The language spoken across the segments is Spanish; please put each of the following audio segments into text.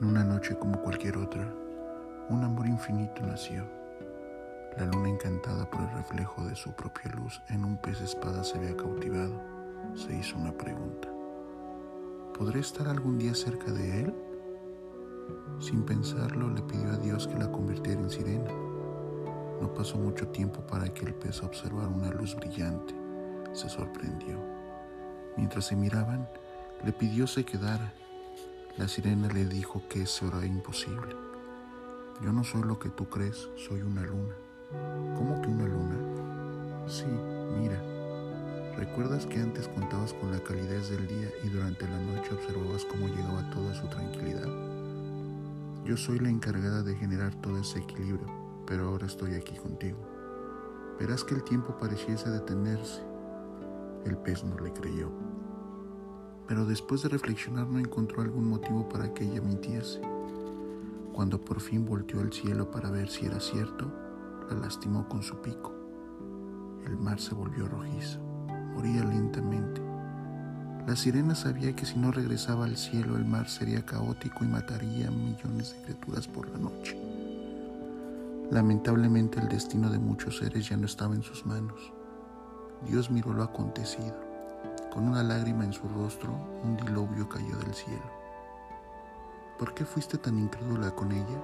noche como cualquier otra, un amor infinito nació. La luna encantada por el reflejo de su propia luz en un pez espada se había cautivado. Se hizo una pregunta. ¿Podré estar algún día cerca de él? Sin pensarlo, le pidió a Dios que la convirtiera en sirena. No pasó mucho tiempo para que el pez observara una luz brillante. Se sorprendió. Mientras se miraban, le pidió se quedara. La sirena le dijo que eso era imposible. Yo no soy lo que tú crees, soy una luna. ¿Cómo que una luna? Sí, mira. ¿Recuerdas que antes contabas con la calidez del día y durante la noche observabas cómo llegaba toda su tranquilidad? Yo soy la encargada de generar todo ese equilibrio, pero ahora estoy aquí contigo. Verás que el tiempo pareciese detenerse. El pez no le creyó. Pero después de reflexionar no encontró algún motivo para que ella mintiese. Cuando por fin volteó al cielo para ver si era cierto, la lastimó con su pico. El mar se volvió rojizo, moría lentamente. La sirena sabía que si no regresaba al cielo el mar sería caótico y mataría millones de criaturas por la noche. Lamentablemente el destino de muchos seres ya no estaba en sus manos. Dios miró lo acontecido. Con una lágrima en su rostro, un diluvio cayó del cielo. ¿Por qué fuiste tan incrédula con ella?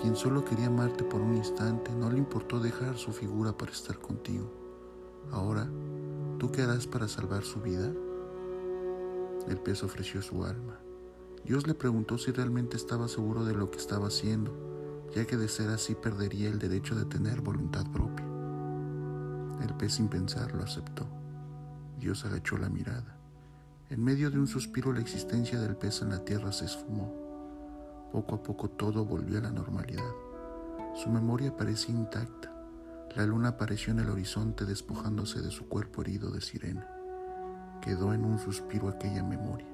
Quien solo quería amarte por un instante, no le importó dejar su figura para estar contigo. Ahora, ¿tú qué harás para salvar su vida? El pez ofreció su alma. Dios le preguntó si realmente estaba seguro de lo que estaba haciendo, ya que de ser así perdería el derecho de tener voluntad propia. El pez sin pensarlo aceptó. Dios agachó la mirada. En medio de un suspiro la existencia del pez en la tierra se esfumó. Poco a poco todo volvió a la normalidad. Su memoria parecía intacta. La luna apareció en el horizonte despojándose de su cuerpo herido de sirena. Quedó en un suspiro aquella memoria.